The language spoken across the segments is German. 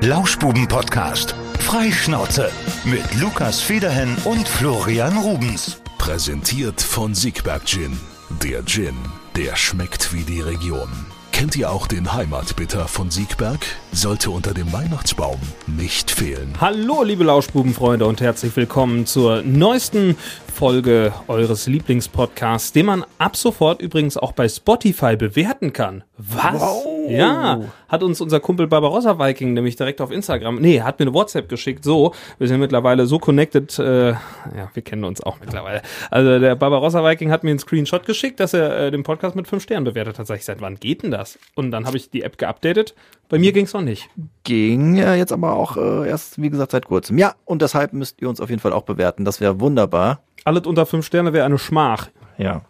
Lauschbuben-Podcast. Freischnauze. Mit Lukas Federhen und Florian Rubens. Präsentiert von Siegberg Gin. Der Gin, der schmeckt wie die Region. Kennt ihr auch den Heimatbitter von Siegberg? Sollte unter dem Weihnachtsbaum nicht fehlen. Hallo, liebe Lauschbubenfreunde und herzlich willkommen zur neuesten Folge eures Lieblingspodcasts, den man ab sofort übrigens auch bei Spotify bewerten kann. Was? Wow. Ja, hat uns unser Kumpel Barbarossa Viking nämlich direkt auf Instagram, nee, hat mir eine WhatsApp geschickt, so, wir sind mittlerweile so connected, äh, ja, wir kennen uns auch mittlerweile. Also der Barbarossa Viking hat mir einen Screenshot geschickt, dass er äh, den Podcast mit fünf Sternen bewertet hat. Sag ich, seit wann geht denn das? Und dann habe ich die App geupdatet. Bei mir ging's noch nicht. Ging äh, jetzt aber auch äh, erst, wie gesagt, seit kurzem. Ja, und deshalb müsst ihr uns auf jeden Fall auch bewerten. Das wäre wunderbar. Alles unter fünf Sterne wäre eine Schmach. Ja.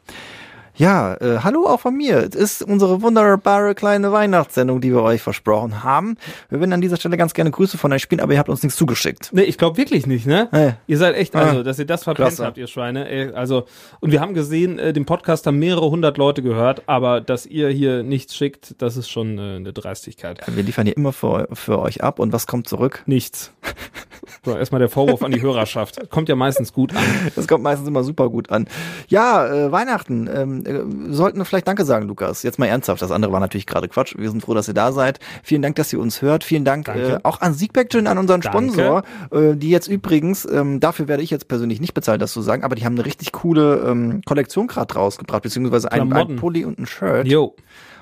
Ja, äh, hallo auch von mir. Es ist unsere wunderbare kleine Weihnachtssendung, die wir euch versprochen haben. Wir würden an dieser Stelle ganz gerne Grüße von euch spielen, aber ihr habt uns nichts zugeschickt. Nee, ich glaube wirklich nicht, ne? Nee. Ihr seid echt, also, Ah, dass ihr das verpennt klasse. habt, ihr Schweine. Ey, also, und wir haben gesehen, äh, den Podcast haben mehrere hundert Leute gehört, aber dass ihr hier nichts schickt, das ist schon äh, eine Dreistigkeit. Wir liefern hier immer für, für euch ab und was kommt zurück? Nichts. So, erstmal der Vorwurf an die Hörerschaft. Kommt ja meistens gut an. Das kommt meistens immer super gut an. Ja, äh, Weihnachten. Ähm, äh, sollten wir vielleicht Danke sagen, Lukas. Jetzt mal ernsthaft. Das andere war natürlich gerade Quatsch. Wir sind froh, dass ihr da seid. Vielen Dank, dass ihr uns hört. Vielen Dank äh, auch an Siegberg Gin, an unseren Danke. Sponsor, äh, die jetzt übrigens, ähm, dafür werde ich jetzt persönlich nicht bezahlt, das zu sagen, aber die haben eine richtig coole ähm, Kollektion gerade rausgebracht, beziehungsweise ein, ein. Pulli und ein Shirt. Jo.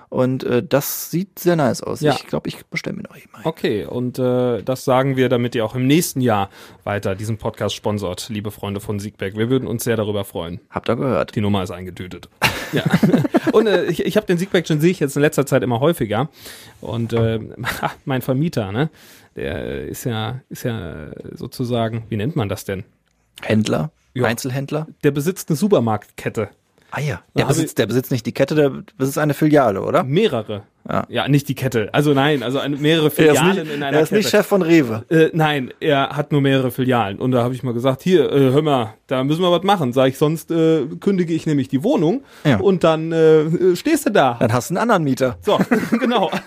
Und äh, das sieht sehr nice aus. Ja. Ich glaube, ich bestelle mir noch ein. Okay, und äh, das sagen wir, damit ihr auch im nächsten Jahr weiter diesen Podcast sponsort, liebe Freunde von Siegberg. Wir würden uns sehr darüber freuen. Habt ihr gehört? Die Nummer ist eingetütet. ja. Und äh, ich, ich habe den Siegberg schon sehe ich jetzt in letzter Zeit immer häufiger. Und äh, mein Vermieter, ne, der ist ja, ist ja sozusagen, wie nennt man das denn? Händler? Ja. Einzelhändler? Der besitzt eine Supermarktkette. Ah ja. Der ich- besitzt, der besitzt nicht die Kette, der besitzt eine Filiale, oder? Mehrere. Ja. nicht die Kette. Also nein, also eine, mehrere Er Filialen nicht, in einer er ist Kette. nicht Chef von Rewe. Äh, nein, er hat nur mehrere Filialen. Und da habe ich mal gesagt, hier, äh, hör mal, da müssen wir was machen. Sag ich, sonst äh, kündige ich nämlich die Wohnung Ja. und dann äh, stehst du da. Dann hast du einen anderen Mieter. So, genau.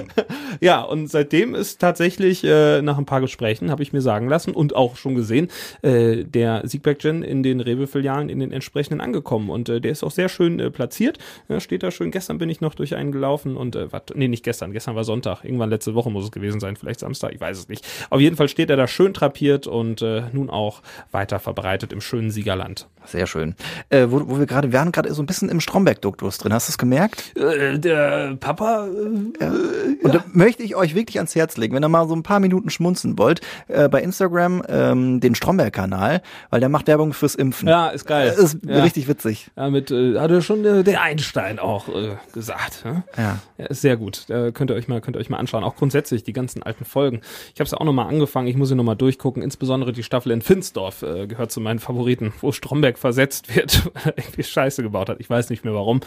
ja, und seitdem ist tatsächlich äh, nach ein paar Gesprächen, habe ich mir sagen lassen und auch schon gesehen, äh, der Siegberg Gin in den Rewe-Filialen in den entsprechenden angekommen. Und äh, der ist auch sehr schön äh, platziert. Ja, steht da schön. Gestern bin ich noch durch einen gelaufen und äh, wat, nee, nicht gestern, gestern war Sonntag. Irgendwann letzte Woche muss es gewesen sein, vielleicht Samstag, ich weiß es nicht. Auf jeden Fall steht er da schön trapiert und äh, nun auch weiter verbreitet im schönen Siegerland. Sehr schön. Äh, wo, wo wir gerade, wir waren gerade so ein bisschen im Stromberg-Duktus drin. Hast du es gemerkt? Äh, der Papa, äh, Und da möchte ich euch wirklich ans Herz legen, wenn ihr mal so ein paar Minuten schmunzen wollt, äh, bei Instagram ähm, den Stromberg-Kanal, weil der macht Werbung fürs Impfen. ja, ist geil. Das ist ja. richtig witzig. Damit äh, hat er schon äh, der Einstein auch äh, gesagt. Ne? Ja. Ja, ist sehr gut. Da könnt ihr euch mal könnt ihr euch mal anschauen. Auch grundsätzlich die ganzen alten Folgen. Ich habe es auch noch mal angefangen. Ich muss sie noch mal durchgucken. Insbesondere die Staffel in Finsdorf äh, gehört zu meinen Favoriten, wo Stromberg versetzt wird, weil er irgendwie Scheiße gebaut hat. Ich weiß nicht mehr warum.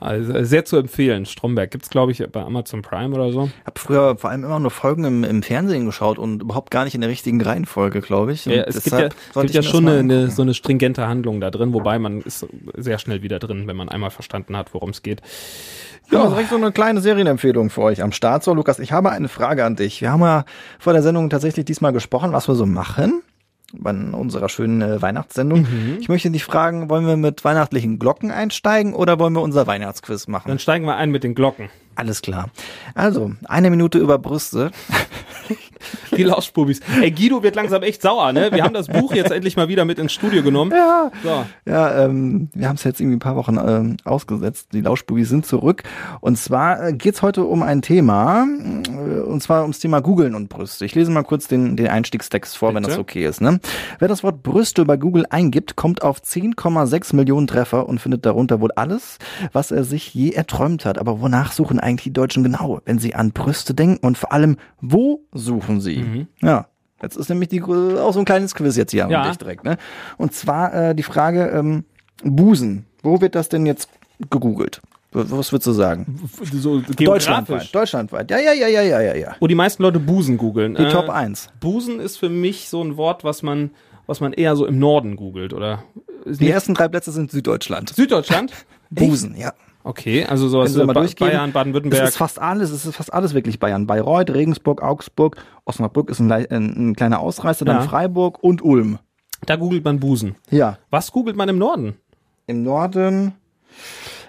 Also äh, sehr zu empfehlen. Stromberg gibt's glaube ich bei Amazon Prime oder so. Ich habe früher vor allem immer nur Folgen im, im Fernsehen geschaut und überhaupt gar nicht in der richtigen Reihenfolge, glaube ich. Ja, es gibt ja, deshalb sollte gibt ja schon eine, so eine stringente Handlung da drin, wobei man ist sehr schnell wieder drin, wenn man einmal verstanden hat, worum es geht. Ja, also direkt so eine kleine Serienempfehlung für euch am Start. So, Lukas, ich habe eine Frage an dich. Wir haben ja vor der Sendung tatsächlich diesmal gesprochen, was wir so machen bei unserer schönen äh, Weihnachtssendung. Mhm. Ich möchte dich fragen, wollen wir mit weihnachtlichen Glocken einsteigen oder wollen wir unser Weihnachtsquiz machen? Dann steigen wir ein mit den Glocken. Alles klar. Also, eine Minute über Brüste. Die Lauschbubis. Ey, Guido wird langsam echt sauer, ne? Wir haben das Buch jetzt endlich mal wieder mit ins Studio genommen. Ja. So. Ja, ähm, wir haben es jetzt irgendwie ein paar Wochen ähm, ausgesetzt. Die Lauschbubis sind zurück. Und zwar äh, geht's heute um ein Thema, äh, und zwar ums Thema Googeln und Brüste. Ich lese mal kurz den, den Einstiegstext vor, wenn Bitte? das okay ist. Ne? Wer das Wort Brüste bei Google eingibt, kommt auf 10,6 Millionen Treffer und findet darunter wohl alles, was er sich je erträumt hat. Aber wonach suchen eigentlich die Deutschen genau, wenn sie an Brüste denken? Und vor allem, wo suchen sie? Mhm. Ja. Jetzt ist nämlich die, auch so ein kleines Quiz jetzt hier Ja. an dich direkt. Ne? Und zwar äh, die Frage, ähm, Busen. Wo wird das denn jetzt gegoogelt? Was würdest du sagen? So Deutschlandweit. Deutschlandweit. Ja, ja, ja, ja, ja, ja, ja. Wo die meisten Leute Busen googeln. Die Top 1. Busen ist für mich so ein Wort, was man, was man eher so im Norden googelt, oder? Die ersten drei Plätze sind Süddeutschland. Süddeutschland? Busen, ja. Okay, also sowas ba durchgehen, Bayern, Es Baden-Württemberg. ist fast alles, es ist fast alles wirklich Bayern. Bayreuth, Regensburg, Augsburg, Osnabrück ist ein, ein kleiner Ausreißer, dann Ja. Freiburg und Ulm. Da googelt man Busen. Ja. Was googelt man im Norden? Im Norden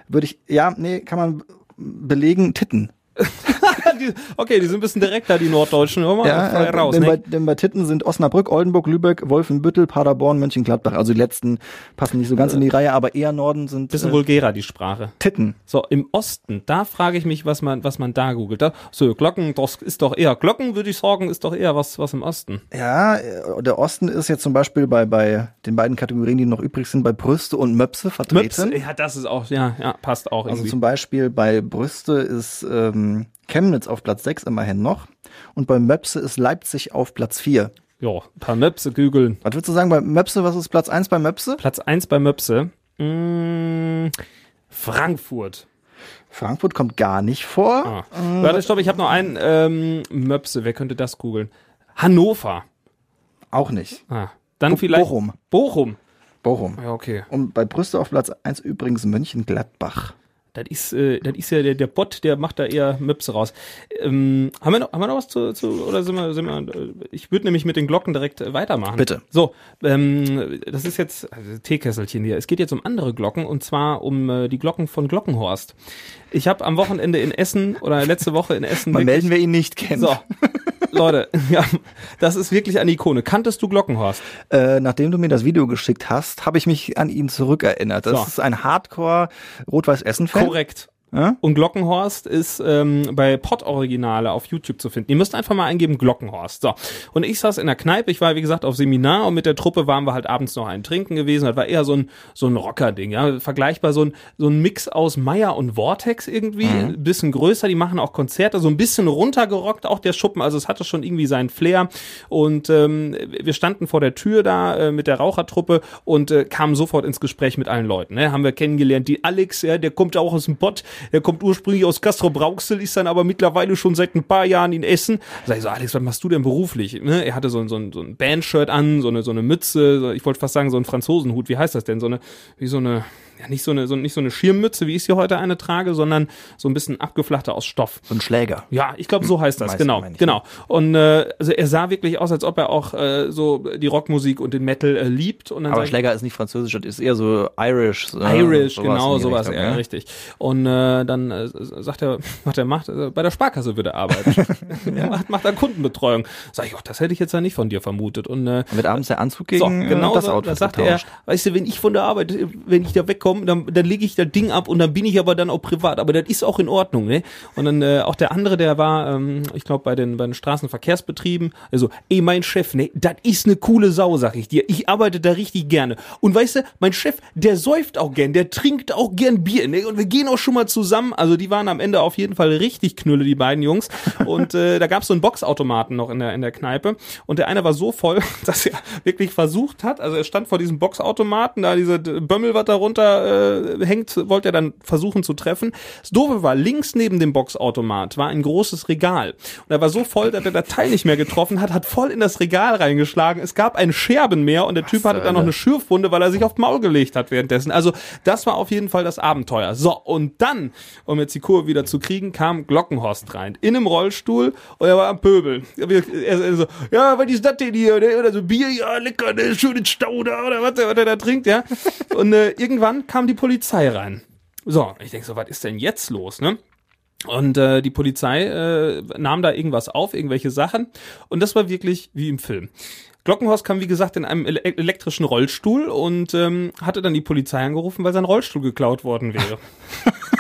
würde ich, ja, nee, kann man belegen, Titten. die, okay, die sind ein bisschen direkter, die Norddeutschen. Hör mal, Ja, frei äh, raus. denn, Ne? bei, denn bei Titten sind Osnabrück, Oldenburg, Lübeck, Wolfenbüttel, Paderborn, Mönchengladbach. Also die letzten passen nicht so ganz in die Reihe, aber eher Norden sind Bisschen äh, vulgärer, die Sprache. Titten. So, im Osten, da frage ich mich, was man, was man da googelt. Da, so, Glocken, das ist doch eher, Glocken würde ich sagen, ist doch eher was, was im Osten. Ja, äh, der Osten ist jetzt zum Beispiel bei, bei den beiden Kategorien, die noch übrig sind, bei Brüste und Möpse vertreten. Möps, ja, das ist auch, ja, ja, passt auch Also irgendwie. zum Beispiel bei Brüste ist ähm, Chemnitz auf Platz 6 immerhin noch. Und bei Möpse ist Leipzig auf Platz 4. ja, ein paar Möpse googeln. Was würdest du sagen bei Möpse? Was ist Platz 1 bei Möpse? Platz eins bei Möpse. Mm, Frankfurt. Frankfurt kommt gar nicht vor. Ah. Warte, stopp, ich habe noch einen ähm, Möpse. Wer könnte das googeln? Hannover. Auch nicht. Ah. Dann Bo- vielleicht Bochum. Bochum. Bochum. Ja, okay. Und bei Brüste auf Platz 1 übrigens Mönchengladbach. Das ist, äh, das ist ja der, der Bot, der macht da eher Möpse raus. Ähm, haben, wir noch, haben wir noch was zu, zu oder sind wir, sind wir äh, ich würde nämlich mit den Glocken direkt äh, weitermachen. Bitte. So, ähm, das ist jetzt also Teekesselchen hier. Es geht jetzt um andere Glocken und zwar um äh, die Glocken von Glockenhorst. Ich habe am Wochenende in Essen oder letzte Woche in Essen Mal melden wir ihn nicht kennen. So, Leute, ja, das ist wirklich eine Ikone. Kanntest du Glockenhorst? Äh, nachdem du mir das Video geschickt hast, habe ich mich an ihn zurückerinnert. Das So. ist ein Hardcore-Rot-Weiß-Essen-Fan. Korrekt. Und Glockenhorst ist ähm, bei Pod-Originale auf YouTube zu finden. Ihr müsst einfach mal eingeben Glockenhorst. So. Und ich saß in der Kneipe, ich war wie gesagt auf Seminar und mit der Truppe waren wir halt abends noch einen trinken gewesen. Das war eher so ein so ein Rocker-Ding, ja. Vergleichbar so ein, so ein Mix aus Meyer und Vortex irgendwie. Ein bisschen größer, die machen auch Konzerte, so ein bisschen runtergerockt, auch der Schuppen. Also es hatte schon irgendwie seinen Flair. Und ähm, wir standen vor der Tür da äh, mit der Rauchertruppe und äh, kamen sofort ins Gespräch mit allen Leuten. Ne? Haben wir kennengelernt. Die Alex, ja, der kommt auch aus dem Pott, der kommt ursprünglich aus Castro Brauxel, ist dann aber mittlerweile schon seit ein paar Jahren in Essen. Sag ich so, Alex, was machst du denn beruflich? Ne? Er hatte so ein, so ein, so ein Bandshirt an, so eine, so eine Mütze, so, ich wollte fast sagen, so ein Franzosenhut. Wie heißt das denn? So eine, wie so eine, ja, nicht so eine, so, nicht so eine Schirmmütze, wie ich sie heute eine trage, sondern so ein bisschen abgeflachter aus Stoff. So ein Schläger. Ja, ich glaube, so heißt das, Meist genau, genau. Und äh, also er sah wirklich aus, als ob er auch äh, so die Rockmusik und den Metal äh, liebt. Und dann Aber Schläger ist nicht französisch, das ist eher so Irish. so, Irish, sowas genau, sowas, ja, ne? richtig. Und äh, dann äh, sagt er, was er macht, äh, bei der Sparkasse würde er arbeiten. er macht, macht er Kundenbetreuung. Sag ich, oh, das hätte ich jetzt ja nicht von dir vermutet. Und äh, Wird abends der Anzug so, gegen äh, genau das so, Outfit da sagte er, weißt du, wenn ich von der Arbeit, äh, wenn ich da wegkomme, dann, dann lege ich das Ding ab und dann bin ich aber dann auch privat. Aber das ist auch in Ordnung, ne? Und dann äh, auch der andere, der war, ähm, ich glaube, bei den, bei den Straßenverkehrsbetrieben, also, ey, mein Chef, ne, das ist eine coole Sau, sag ich dir. Ich arbeite da richtig gerne. Und weißt du, mein Chef, der säuft auch gern, der trinkt auch gern Bier, ne? Und wir gehen auch schon mal zusammen. Also die waren am Ende auf jeden Fall richtig knülle, die beiden Jungs. Und äh, da gab es so einen Boxautomaten noch in der, in der Kneipe. Und der eine war so voll, dass er wirklich versucht hat, also er stand vor diesem Boxautomaten, da diese Bömmel, was darunter äh, hängt, wollte er dann versuchen zu treffen. Das Doofe war, links neben dem Boxautomat war ein großes Regal. Und er war so voll, dass er das Teil nicht mehr getroffen hat, hat voll in das Regal reingeschlagen. Es gab ein Scherbenmeer und der Typ hatte dann noch eine Schürfwunde, weil er sich aufs Maul gelegt hat währenddessen. Also das war auf jeden Fall das Abenteuer. So, und dann, um jetzt die Kurve wieder zu kriegen, kam Glockenhorst rein. In einem Rollstuhl und er war am Pöbel. Er, er, so, ja, was ist das denn hier? Ne? Oder so Bier, ja, lecker, ne? schönes Stauder oder was, was er da trinkt, ja. Und äh, irgendwann kam die Polizei rein. So, ich denke so, was ist denn jetzt los, ne? Und äh, die Polizei äh, nahm da irgendwas auf, irgendwelche Sachen. Und das war wirklich wie im Film. Glockenhorst kam, wie gesagt, in einem ele elektrischen Rollstuhl und ähm, hatte dann die Polizei angerufen, weil sein Rollstuhl geklaut worden wäre.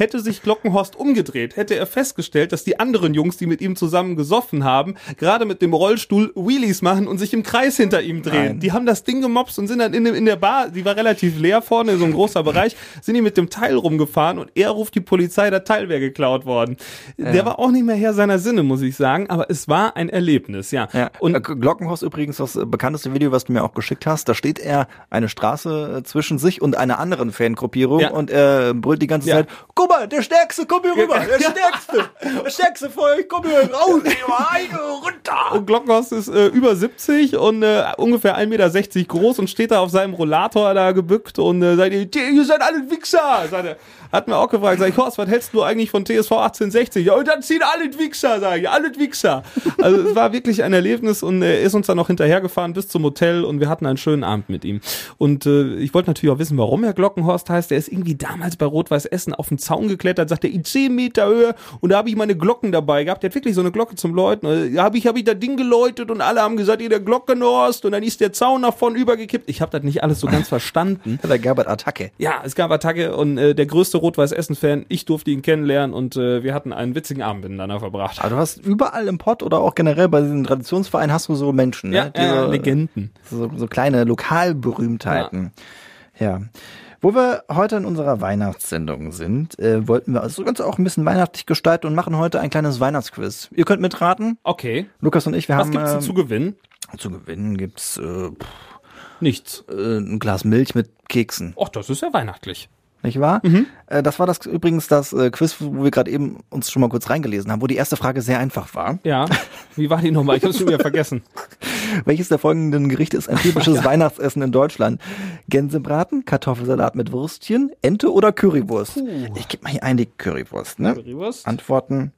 Hätte sich Glockenhorst umgedreht, hätte er festgestellt, dass die anderen Jungs, die mit ihm zusammen gesoffen haben, gerade mit dem Rollstuhl Wheelies machen und sich im Kreis hinter ihm drehen. Nein. Die haben das Ding gemobst und sind dann in, in der Bar, die war relativ leer vorne, so ein großer Bereich, sind die mit dem Teil rumgefahren und er ruft die Polizei, der Teil wäre geklaut worden. Der war auch nicht mehr Herr seiner Sinne, muss ich sagen, aber es war ein Erlebnis, ja. Ja, Und und Glockenhaus übrigens, das äh, bekannteste Video, was du mir auch geschickt hast, da steht er eine Straße äh, zwischen sich und einer anderen Fangruppierung Ja. und er brüllt die ganze Ja. Zeit, guck rüber, der Stärkste, komm hier rüber, der Stärkste, der Stärkste von euch, komm hier raus, eine runter. Und Glockenhorst ist äh, über 70 und äh, ungefähr 1,60 Meter groß und steht da auf seinem Rollator da gebückt und äh, sagt, ihr ihr seid alle Wichser. Sagt er. Hat mir auch gefragt, sag ich, Horst, was hältst du eigentlich von TSV 1860? Ja, und dann ziehen alle Wichser, sag ich, alle Wichser. Also es war wirklich ein Erlebnis und er ist uns dann noch hinterhergefahren bis zum Hotel und wir hatten einen schönen Abend mit ihm. Und äh, ich wollte natürlich auch wissen, warum er Glockenhorst heißt. Er ist irgendwie damals bei Rot-Weiß Essen auf den Zaun geklettert, sagte, in 10 Meter Höhe und da habe ich meine Glocken dabei gehabt. Der hat wirklich so eine Glocke zum Läuten. Da habe ich, hab ich das Ding geläutet und alle haben gesagt, ihr der Glockenhorst und dann ist der Zaun nach vorn übergekippt. Ich habe das nicht alles so ganz verstanden. Da gab es Attacke. Ja, es gab Attacke und äh, der größte Rot-Weiß-Essen-Fan, ich durfte ihn kennenlernen und äh, wir hatten einen witzigen Abend miteinander verbracht. Aber du hast überall im Pott oder auch generell bei diesen Traditionsvereinen hast du so Menschen, Ja, ne? äh, Legenden. So, so kleine Lokalberühmtheiten. Ja. Wo wir heute in unserer Weihnachtssendung sind, äh, wollten wir also das Ganze auch ein bisschen weihnachtlich gestalten und machen heute ein kleines Weihnachtsquiz. Ihr könnt mitraten. Okay. Lukas und ich, wir Was haben gibt's denn ähm, zu gewinnen? zu gewinnen gibt's äh, pff, Nichts. äh, ein Glas Milch mit Keksen, Och, das ist ja weihnachtlich. Nicht wahr? Mhm. Äh, das war das übrigens das äh, Quiz, wo wir gerade eben uns schon mal kurz reingelesen haben, wo die erste Frage sehr einfach war. Ja. Wie war die nochmal? Ich hab's schon wieder vergessen. Welches der folgenden Gerichte ist ein typisches Weihnachtsessen in Deutschland? Gänsebraten, Kartoffelsalat mit Würstchen, Ente oder Currywurst? Ich gebe mal hier ein die Currywurst, ne? Currywurst? Antworten.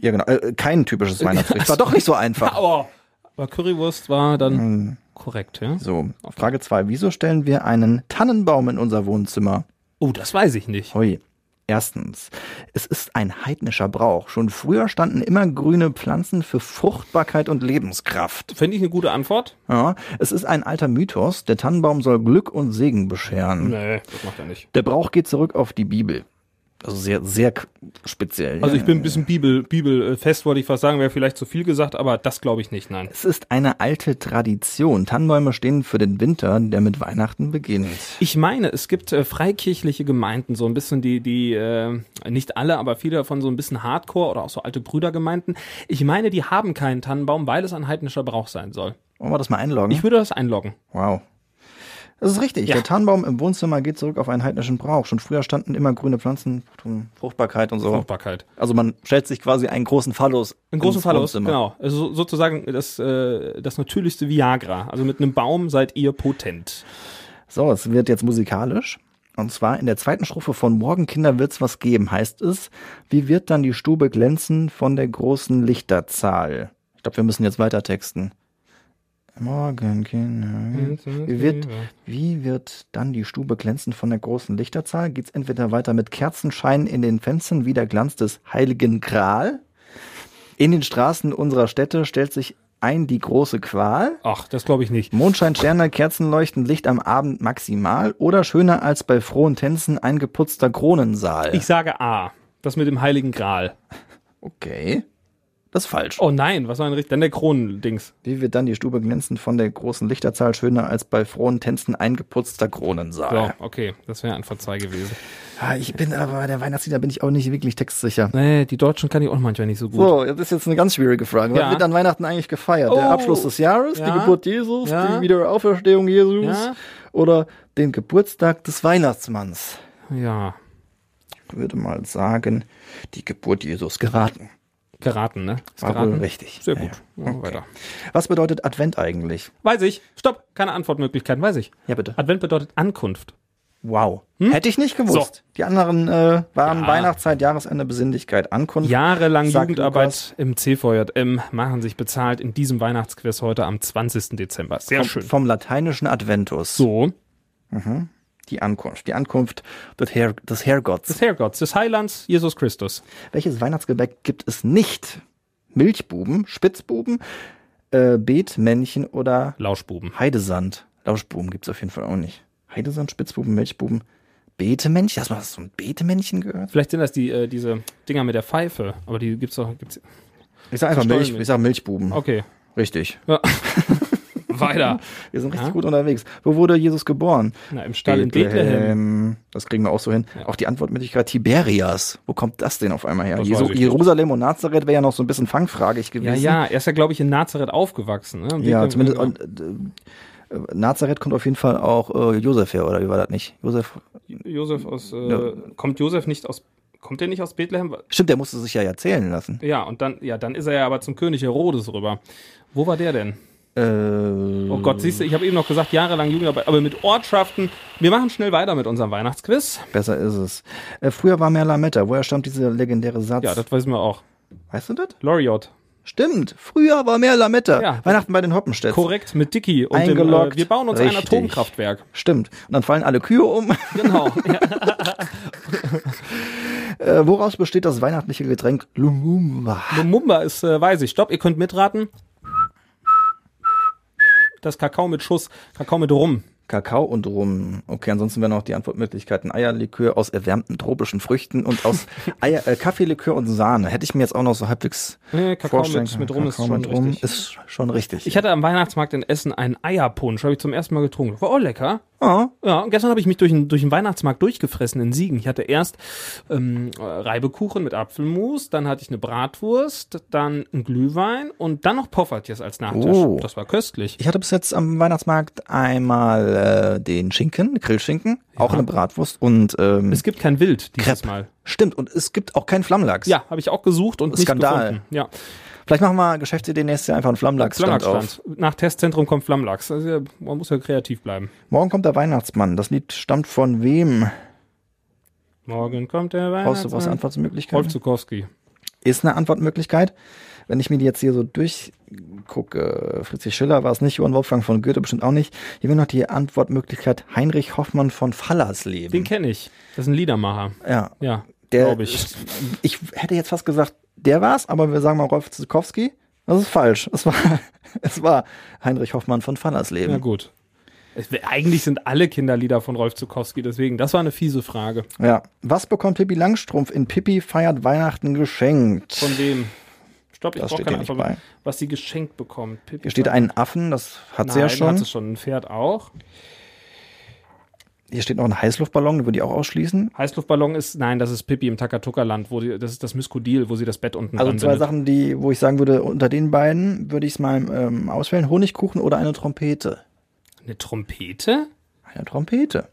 Ja, genau. Äh, kein typisches Weihnachtsgericht. War doch nicht so einfach. Aber, aber Currywurst war dann Hm. Korrekt, ja? So, Frage zwei: Wieso stellen wir einen Tannenbaum in unser Wohnzimmer? Oh, das weiß ich nicht. Hui. Erstens, es ist ein heidnischer Brauch. Schon früher standen immer grüne Pflanzen für Fruchtbarkeit und Lebenskraft. Finde ich eine gute Antwort? Ja, es ist ein alter Mythos. Der Tannenbaum soll Glück und Segen bescheren. Nee, das macht er nicht. Der Brauch geht zurück auf die Bibel. Also sehr, sehr speziell. Also ich bin ein bisschen Bibel, Bibel äh, fest, wollte ich fast sagen, wäre vielleicht zu viel gesagt, aber das glaube ich nicht, nein. Es ist eine alte Tradition. Tannenbäume stehen für den Winter, der mit Weihnachten beginnt. Ich meine, es gibt äh, freikirchliche Gemeinden, so ein bisschen die, die, äh, nicht alle, aber viele davon so ein bisschen Hardcore oder auch so alte Brüdergemeinden. Ich meine, die haben keinen Tannenbaum, weil es ein heidnischer Brauch sein soll. Wollen wir das mal einloggen? Ich würde das einloggen. Wow. Das ist richtig. Ja. Der Tannenbaum im Wohnzimmer geht zurück auf einen heidnischen Brauch. Schon früher standen immer grüne Pflanzen, Fruchtbarkeit und so. Fruchtbarkeit. Also man stellt sich quasi einen großen Phallus. Einen großen Phallus, Wohnzimmer. genau. Also so- sozusagen das, äh, das natürlichste Viagra. Also mit einem Baum seid ihr potent. So, es wird jetzt musikalisch. Und zwar in der zweiten Strophe von Morgen Kinder wird's was geben, heißt es, wie wird dann die Stube glänzen von der großen Lichterzahl? Ich glaube, wir müssen jetzt weiter texten. Morgen Kinder, wie wird, wie wird dann die Stube glänzen von der großen Lichterzahl? Geht's entweder weiter mit Kerzenschein in den Fenstern wie der Glanz des heiligen Gral? In den Straßen unserer Städte stellt sich ein die große Qual? Ach, das glaube ich nicht. Mondschein, Sterne, Kerzen leuchten, Licht am Abend maximal oder schöner als bei frohen Tänzen ein geputzter Kronensaal. Ich sage A. Das mit dem Heiligen Gral. okay. Das ist falsch. Oh nein, was war denn richtig? Dann der Kronendings. Wie wird dann die Stube glänzen von der großen Lichterzahl schöner als bei frohen Tänzen ein geputzter Kronensaal? So, okay, das wäre Antwort 2 gewesen. Ah, ich bin aber bei der Weihnachtslieder bin ich auch nicht wirklich textsicher. Nee, die Deutschen kann ich auch manchmal nicht so gut. So, das ist jetzt eine ganz schwierige Frage. Was Ja. wird an Weihnachten eigentlich gefeiert? Oh. Der Abschluss des Jahres, die Ja. Geburt Jesus, Ja. die Wiederauferstehung Jesus Ja. oder den Geburtstag des Weihnachtsmanns? Ja, Ich würde mal sagen, die Geburt Jesus geraten. Geraten, ne? Ist wohl richtig. Sehr Ja, gut. Ja, Weiter. Was bedeutet Advent eigentlich? Weiß ich. Stopp. Keine Antwortmöglichkeit. Weiß ich. Ja, bitte. Advent bedeutet Ankunft. Wow. Hätte ich nicht gewusst. So. Die anderen äh, waren Ja. Weihnachtszeit, Jahresende, Besinnlichkeit, Ankunft. Jahrelang Jugendarbeit Lukas. im CVJM machen sich bezahlt in diesem Weihnachtsquiz heute am 20. Dezember. Sehr vom, schön. vom lateinischen Adventus. So, Die Ankunft. Die Ankunft des, Herr, des Herrgotts. des Herrgotts, des Heilands, Jesus Christus. Welches Weihnachtsgebäck gibt es nicht? Milchbuben, Spitzbuben, äh, Beetmännchen oder Lauschbuben. Heidesand? Lauschbuben gibt's auf jeden Fall auch nicht. Heidesand, Spitzbuben, Milchbuben, Beetemännchen? Hast du mal so ein Beetemännchen gehört? Vielleicht sind das die, äh, diese Dinger mit der Pfeife, aber die gibt's doch. Gibt's, Ich sag einfach Milch, ich sag Milchbuben. okay. Richtig. Ja. Weiter. Wir sind richtig Ja? gut unterwegs. Wo wurde Jesus geboren? Na, im Stall in Bethlehem. Das kriegen wir auch so hin. Auch die Antwortmöglichkeit Tiberias. Wo kommt das denn auf einmal her? Jesu nicht. Jerusalem und Nazareth wäre ja noch so ein bisschen fangfragig Ja, gewesen. ja, er ist ja, glaube ich, in Nazareth aufgewachsen. Ne? Ja, zumindest. Und, Äh, Nazareth kommt auf jeden Fall auch äh, Josef her, oder wie war das nicht? Josef. Josef aus, äh, Ja. kommt Josef nicht aus, kommt der nicht aus Bethlehem? Stimmt, der musste sich ja erzählen lassen. Ja, und dann, ja, dann ist er ja aber zum König Herodes rüber. Wo war der denn? Äh, Oh Gott, siehst du, ich habe eben noch gesagt, jahrelang Jugendarbeit, aber mit Ortschaften. Wir machen schnell weiter mit unserem Weihnachtsquiz. Besser ist es. Äh, früher war mehr Lametta. Woher stammt dieser legendäre Satz? Ja, das wissen wir auch. weißt du das? Loriot. Stimmt. Früher war mehr Lametta. Ja. Weihnachten bei den Hoppenstädten. Korrekt, mit Dicky und dem, äh, Eingeloggt. wir bauen uns ein Richtig. Atomkraftwerk. Stimmt. Und dann fallen alle Kühe um. Genau. Äh, woraus besteht das weihnachtliche Getränk Lumumba? Lumumba ist, äh, weiß ich. Stopp, ihr könnt mitraten. Das Kakao mit Schuss, Kakao mit Rum. Kakao und Rum. Okay, ansonsten wären noch die Antwortmöglichkeiten Eierlikör aus erwärmten tropischen Früchten und aus Eier, äh, Kaffeelikör und Sahne. Hätte ich mir jetzt auch noch so halbwegs Nee, Kakao vorstellen mit, mit. Rum ist Kakao schon mit Rum richtig. ist schon richtig. Ich hatte am Weihnachtsmarkt in Essen einen Eierpunsch, habe ich zum ersten Mal getrunken. War auch lecker. Oh, Ja, und gestern habe ich mich durch den, durch den Weihnachtsmarkt durchgefressen in Siegen. Ich hatte erst ähm, äh, Reibekuchen mit Apfelmus, dann hatte ich eine Bratwurst, dann ein Glühwein und dann noch Poffertjes als Nachtisch. Oh. Das war köstlich. ich hatte bis jetzt am Weihnachtsmarkt einmal äh, den Schinken, Grillschinken, auch eine Bratwurst und ähm, Es gibt kein Wild dieses Crepe. Mal. stimmt und es gibt auch keinen Flammlachs. Ja, habe ich auch gesucht und Skandal. nicht gefunden. Ja, Vielleicht machen wir Geschäftsidee nächstes Jahr einfach einen Flammlachsstand auf. Flammlachsstand. Nach Testzentrum kommt Flammlachs. Also, man muss ja kreativ bleiben. Morgen kommt der Weihnachtsmann. Das Lied stammt von wem? Morgen kommt der Brauchst du was Weihnachtsmann. Antwortmöglichkeiten? Rolf Zukowski. ist eine Antwortmöglichkeit. Wenn ich mir die jetzt hier so durchgucke, Friedrich Schiller war es nicht, Johann Wolfgang von Goethe bestimmt auch nicht. Hier wäre noch die Antwortmöglichkeit Heinrich Hoffmann von Fallersleben. Den kenne ich. Das ist ein Liedermacher. ja, Ja, der, glaube ich. Ich hätte jetzt fast gesagt, der war's, aber wir sagen mal Rolf Zukowski. Das ist falsch. Es war, es war Heinrich Hoffmann von Ja, Fallersleben. gut. Es, eigentlich sind alle Kinderlieder von Rolf Zukowski, deswegen, das war eine fiese Frage. Ja. Was bekommt Pippi Langstrumpf in Pippi feiert Weihnachten geschenkt? Von wem? Stopp, ich brauche keine Antwort. bei. Was sie geschenkt bekommt. Pippi Hier steht sagt- ein Affen, das hat Nein, sie ja schon. hat sie schon. Ein Pferd auch. Hier steht noch ein Heißluftballon, den würde ich auch ausschließen. Heißluftballon ist, nein, das ist Pippi im Takatuka-Land, wo die, das ist das Myskodil, wo sie das Bett unten Also dran zwei bindet. Sachen, die, wo ich sagen würde, unter den beiden würde ich es mal ähm, auswählen. Honigkuchen oder eine Trompete? Eine Trompete? Eine Trompete.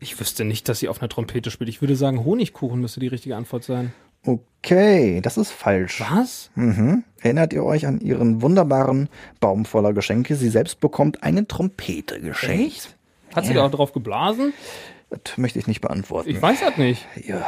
Ich wüsste nicht, dass sie auf einer Trompete spielt. Ich würde sagen, Honigkuchen müsste die richtige Antwort sein. Okay, das ist falsch. Was? Mhm. Erinnert ihr euch an ihren wunderbaren Baum voller Geschenke? Sie selbst bekommt eine Trompete geschenkt. Echt? Hat sie da auch drauf geblasen? Das möchte ich nicht beantworten. Ich weiß das nicht. ja.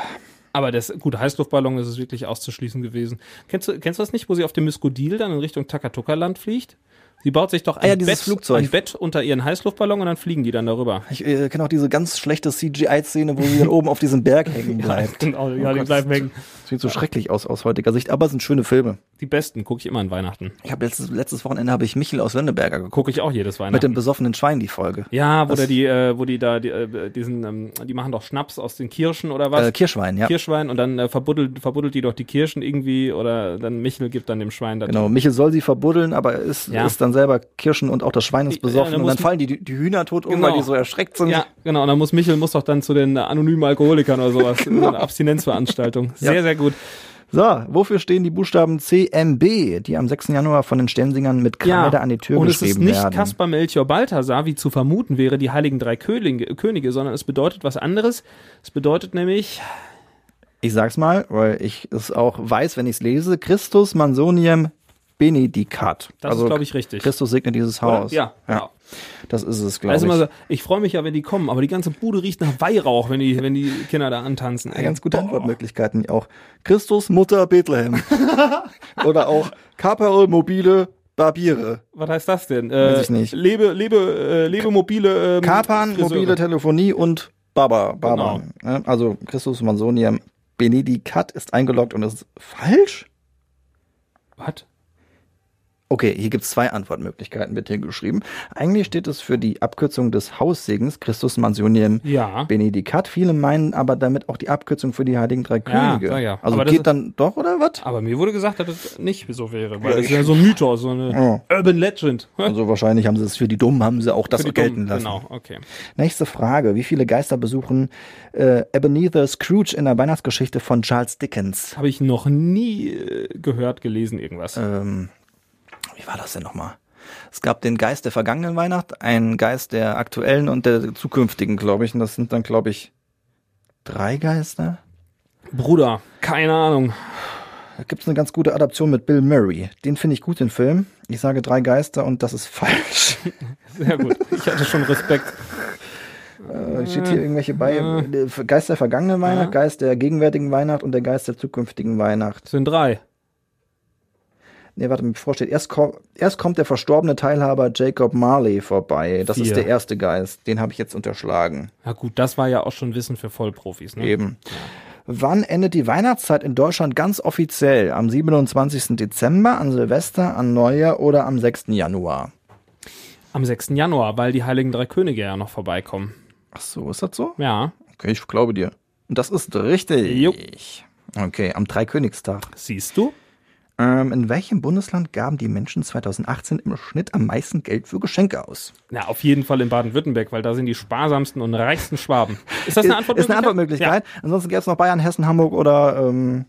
Aber das, gut, Heißluftballon ist es wirklich auszuschließen gewesen. Kennst du, kennst du das nicht, wo sie auf dem Myskodil dann in Richtung Takatuka-Land fliegt? Sie baut sich doch ein, Ah ja, Bett, Flugzeug. ein Bett unter ihren Heißluftballon und dann fliegen die dann darüber. Ich äh, kenne auch diese ganz schlechte CGI-Szene, wo sie dann oben auf diesem Berg hängen bleibt. genau, ja, Oh die Gott, bleiben hängen. Das sieht so schrecklich aus aus heutiger Sicht, aber es sind schöne Filme. Die besten gucke ich immer an Weihnachten. Ich habe letztes, letztes Wochenende habe ich Michel aus Lönneberger geguckt. Gucke ich auch jedes Mit Weihnachten. dem besoffenen Schwein die Folge. ja, wo der die, äh, wo die da die, äh, diesen, ähm, die machen doch Schnaps aus den Kirschen oder was? Äh, Kirschwein, ja. Kirschwein und dann äh, verbuddelt, verbuddelt die doch die Kirschen irgendwie oder dann Michel gibt dann dem Schwein das. Genau, Michel soll sie verbuddeln, aber er ist, Ja. ist dann selber Kirschen und auch das Schwein ist Ja, besoffen dann und dann fallen die, die Hühner tot um, Genau. weil die so erschreckt sind. Ja, genau. Und dann muss Michel muss doch dann zu den anonymen Alkoholikern oder sowas. So eine Abstinenzveranstaltung. Sehr, Ja. sehr gut. So, wofür stehen die Buchstaben CMB, die am 6. Januar von den Sternsingern mit Kreide an die Tür und es geschrieben ist nicht werden? Kaspar Melchior Balthasar, wie zu vermuten wäre, die heiligen drei Könige, Könige, sondern es bedeutet was anderes. Es bedeutet nämlich, Ich sag's mal, weil ich es auch weiß, wenn ich es lese, Christus Mansonium Benedicat. das ist, glaube ich, richtig. Christus segne dieses Oder? Haus. Ja, ja. genau. Das ist es, glaube Also ich. so, ich freue mich ja, wenn die kommen, aber die ganze Bude riecht nach Weihrauch, wenn die, wenn die Kinder da antanzen. Ja, ganz gute Antwortmöglichkeiten auch. Christus Mutter Bethlehem. Oder auch Caperl mobile Barbiere. Was heißt das denn? Weiß Äh, ich nicht. Lebe, lebe, äh, lebe mobile. Ähm, Kapern, Friseure. mobile Telefonie und Baba. Baba. Genau. Also Christus Mansonium Benedicat ist eingeloggt und ist falsch? Was? Okay, hier gibt es zwei Antwortmöglichkeiten, wird hier geschrieben. Eigentlich steht es für die Abkürzung des Haussegens Christus Mansonium Ja. Benedicat. Viele meinen aber damit auch die Abkürzung für die Heiligen Drei Könige. ja, ja. Also Aber geht dann doch, oder was? Aber mir wurde gesagt, dass das nicht so wäre, weil das ist ja so ein Mythos, so eine Ja. Urban Legend. Also wahrscheinlich haben sie es für die Dummen, haben sie auch das gelten Dummen. lassen. Genau, okay. Nächste Frage. Wie viele Geister besuchen äh, Ebenezer Scrooge in der Weihnachtsgeschichte von Charles Dickens? Habe ich noch nie äh, gehört, gelesen, irgendwas. Ähm, wie war das denn nochmal? Es gab den Geist der vergangenen Weihnacht, einen Geist der aktuellen und der zukünftigen, glaube ich. Und das sind dann, glaube ich, drei Geister. Bruder, keine Ahnung. Da gibt's eine ganz gute Adaption mit Bill Murray. Den finde ich gut, den Film. Ich sage drei Geister und das ist falsch. Sehr gut. Ich hatte schon Respekt. Äh, steht hier irgendwelche bei. Äh, Geist der vergangenen Weihnacht, Geist der gegenwärtigen Weihnacht und der Geist der zukünftigen Weihnacht. Das sind drei. Nee, warte, bevor steht, erst, ko erst kommt der verstorbene Teilhaber Jacob Marley vorbei. Das Vier. ist der erste Geist. Den habe ich jetzt unterschlagen. Na gut, das war ja auch schon Wissen für Vollprofis. Ne? Eben. Wann endet die Weihnachtszeit in Deutschland ganz offiziell? Am 27. Dezember, an Silvester, an Neujahr oder am 6. Januar? Am 6. Januar, weil die Heiligen Drei Könige ja noch vorbeikommen. Ach so, ist das so? Ja, Okay, ich glaube dir. Und das ist richtig. Jupp. Okay, am Dreikönigstag. siehst du? Ähm, in welchem Bundesland gaben die Menschen 2018 im Schnitt am meisten Geld für Geschenke aus? Na, auf jeden Fall in Baden-Württemberg, weil da sind die sparsamsten und reichsten Schwaben. Ist das eine Antwortmöglichkeit? Ist eine Antwortmöglichkeit. Ansonsten gäbe es noch Bayern, Hessen, Hamburg oder ähm,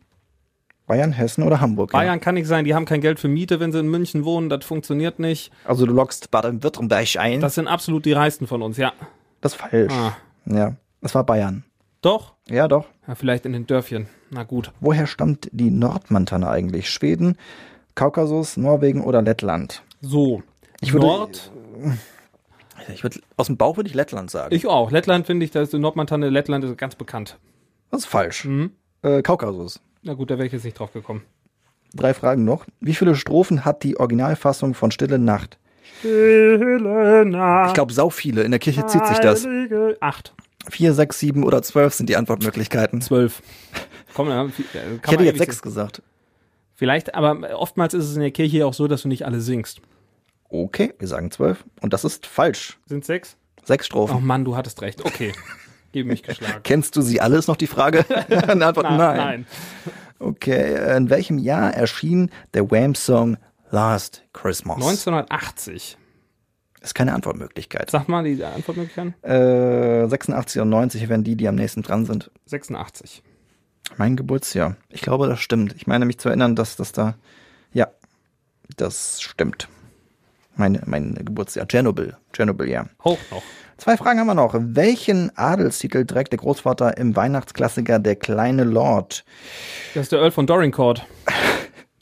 Bayern, Hessen oder Hamburg. Ja. Bayern kann nicht sein, die haben kein Geld für Miete, wenn sie in München wohnen, das funktioniert nicht. Ja. Also du lockst Baden-Württemberg ein. Das sind absolut die reichsten von uns, ja. das ist falsch. Ah. Ja, das war Bayern. Doch? Ja, doch. Ja, vielleicht in den Dörfchen. Na gut. Woher stammt die Nordmontane eigentlich? Schweden, Kaukasus, Norwegen oder Lettland? So. Ich würde- Nord, Ich würde aus dem Bauch würde ich Lettland sagen. ich auch. Lettland finde ich, da ist die Nordmontane, Lettland ist ganz bekannt. das ist falsch. Mhm. Äh, Kaukasus. Na gut, da wäre ich jetzt nicht drauf gekommen. Drei Fragen noch. Wie viele Strophen hat die Originalfassung von Stille Nacht? Stille Nacht. Ich glaube, sau viele. In der Kirche zieht sich das. Acht. Vier, sechs, sieben oder zwölf sind die Antwortmöglichkeiten. Zwölf. Komm, dann, kann Ich hätte jetzt sechs singen. gesagt. Vielleicht, aber oftmals ist es in der Kirche auch so, dass du nicht alle singst. Okay, wir sagen zwölf. Und das ist falsch. Sind sechs? Sechs Oh Strophen. Mann, du hattest recht. Okay. Gebe mich geschlagen. Kennst du sie alle? Ist noch die Frage. Eine Antwort Na, nein. nein. Okay, äh, in welchem Jahr erschien der Wham-Song Last Christmas? 1980. Ist keine Antwortmöglichkeit. Sag mal die Antwortmöglichkeiten. Äh, 86 und 90 wären die, die am nächsten dran sind. 86. Mein Geburtsjahr. Ich glaube, das stimmt. Ich meine mich zu erinnern, dass das da. Ja, das stimmt. Mein, mein Geburtsjahr. Tschernobyl. Tschernobyl, ja. Hoch noch. Zwei Fragen haben wir noch. Welchen Adelstitel trägt der Großvater im Weihnachtsklassiker Der kleine Lord? Das ist der Earl von Dorincourt.